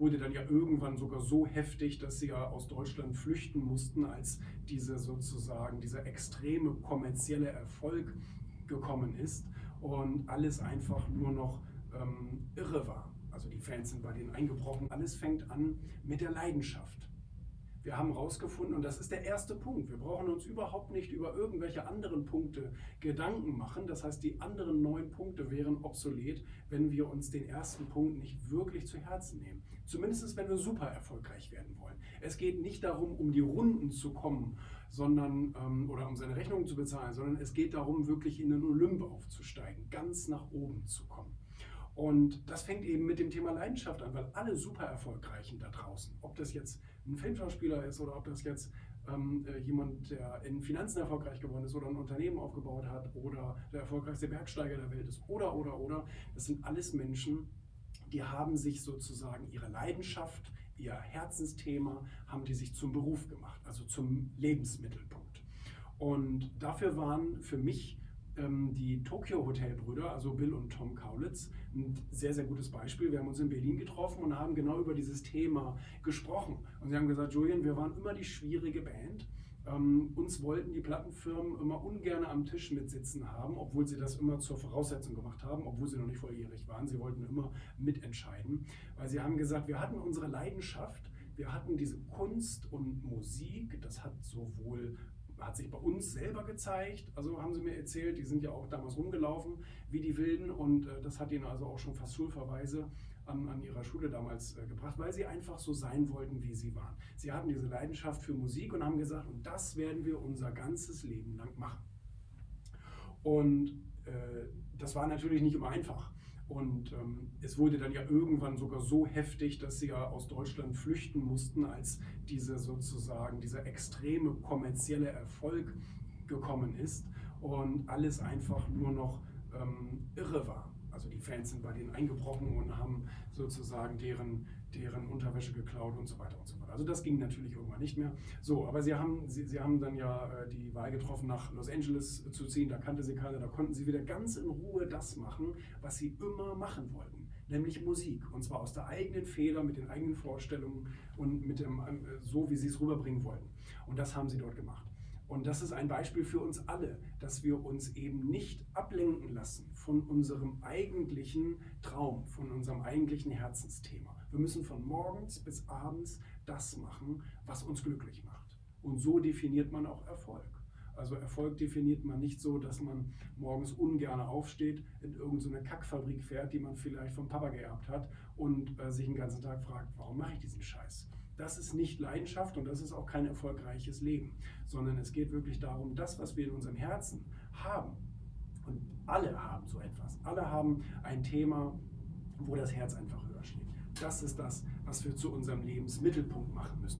wurde dann ja irgendwann sogar so heftig, dass sie ja aus Deutschland flüchten mussten, als diese sozusagen dieser extreme kommerzielle Erfolg gekommen ist und alles einfach nur noch ähm, irre war. Also die Fans sind bei denen eingebrochen. Alles fängt an mit der Leidenschaft. Wir haben herausgefunden, und das ist der erste Punkt, wir brauchen uns überhaupt nicht über irgendwelche anderen Punkte Gedanken machen. Das heißt, die anderen neun Punkte wären obsolet, wenn wir uns den ersten Punkt nicht wirklich zu Herzen nehmen. Zumindest wenn wir super erfolgreich werden wollen. Es geht nicht darum, um die Runden zu kommen, sondern ähm, oder um seine Rechnungen zu bezahlen, sondern es geht darum, wirklich in den Olymp aufzusteigen, ganz nach oben zu kommen. Und das fängt eben mit dem Thema Leidenschaft an, weil alle super erfolgreichen da draußen, ob das jetzt ein Filmschauspieler ist oder ob das jetzt ähm, äh, jemand, der in Finanzen erfolgreich geworden ist oder ein Unternehmen aufgebaut hat oder der erfolgreichste Bergsteiger der Welt ist oder, oder, oder, das sind alles Menschen, die haben sich sozusagen ihre Leidenschaft, ihr Herzensthema, haben die sich zum Beruf gemacht, also zum Lebensmittelpunkt. Und dafür waren für mich ähm, die Tokyo Hotel Brüder, also Bill und Tom Kaulitz, ein sehr, sehr gutes Beispiel. Wir haben uns in Berlin getroffen und haben genau über dieses Thema gesprochen. Und sie haben gesagt, Julian, wir waren immer die schwierige Band. Ähm, uns wollten die Plattenfirmen immer ungern am Tisch mitsitzen haben, obwohl sie das immer zur Voraussetzung gemacht haben, obwohl sie noch nicht volljährig waren. Sie wollten immer mitentscheiden, weil sie haben gesagt, wir hatten unsere Leidenschaft, wir hatten diese Kunst und Musik, das hat sowohl hat sich bei uns selber gezeigt. Also haben sie mir erzählt, die sind ja auch damals rumgelaufen wie die Wilden und äh, das hat ihnen also auch schon fast Schulverweise an, an ihrer Schule damals äh, gebracht, weil sie einfach so sein wollten, wie sie waren. Sie hatten diese Leidenschaft für Musik und haben gesagt, und das werden wir unser ganzes Leben lang machen. Und äh, das war natürlich nicht immer einfach. Und ähm, es wurde dann ja irgendwann sogar so heftig, dass sie ja aus Deutschland flüchten mussten, als diese sozusagen dieser extreme kommerzielle Erfolg gekommen ist und alles einfach nur noch ähm, irre war. Also die Fans sind bei denen eingebrochen und haben sozusagen deren, deren Unterwäsche geklaut und so weiter und so fort. Also das ging natürlich irgendwann nicht mehr. So, aber sie haben, sie, sie haben dann ja äh, die Wahl getroffen, nach Los Angeles zu ziehen. Da kannte sie keiner, da konnten sie wieder ganz in Ruhe das machen, was sie immer machen wollten, nämlich Musik. Und zwar aus der eigenen Feder, mit den eigenen Vorstellungen und mit dem, äh, so, wie sie es rüberbringen wollten. Und das haben sie dort gemacht. Und das ist ein Beispiel für uns alle, dass wir uns eben nicht ablenken lassen von unserem eigentlichen Traum, von unserem eigentlichen Herzensthema. Wir müssen von morgens bis abends das machen, was uns glücklich macht. Und so definiert man auch Erfolg. Also Erfolg definiert man nicht so, dass man morgens ungern aufsteht, in irgendeine Kackfabrik fährt, die man vielleicht vom Papa geerbt hat und äh, sich den ganzen Tag fragt, warum mache ich diesen Scheiß? Das ist nicht Leidenschaft und das ist auch kein erfolgreiches Leben, sondern es geht wirklich darum, das, was wir in unserem Herzen haben, und alle haben so etwas, alle haben ein Thema, wo das Herz einfach höher schlägt. Das ist das, was wir zu unserem Lebensmittelpunkt machen müssen.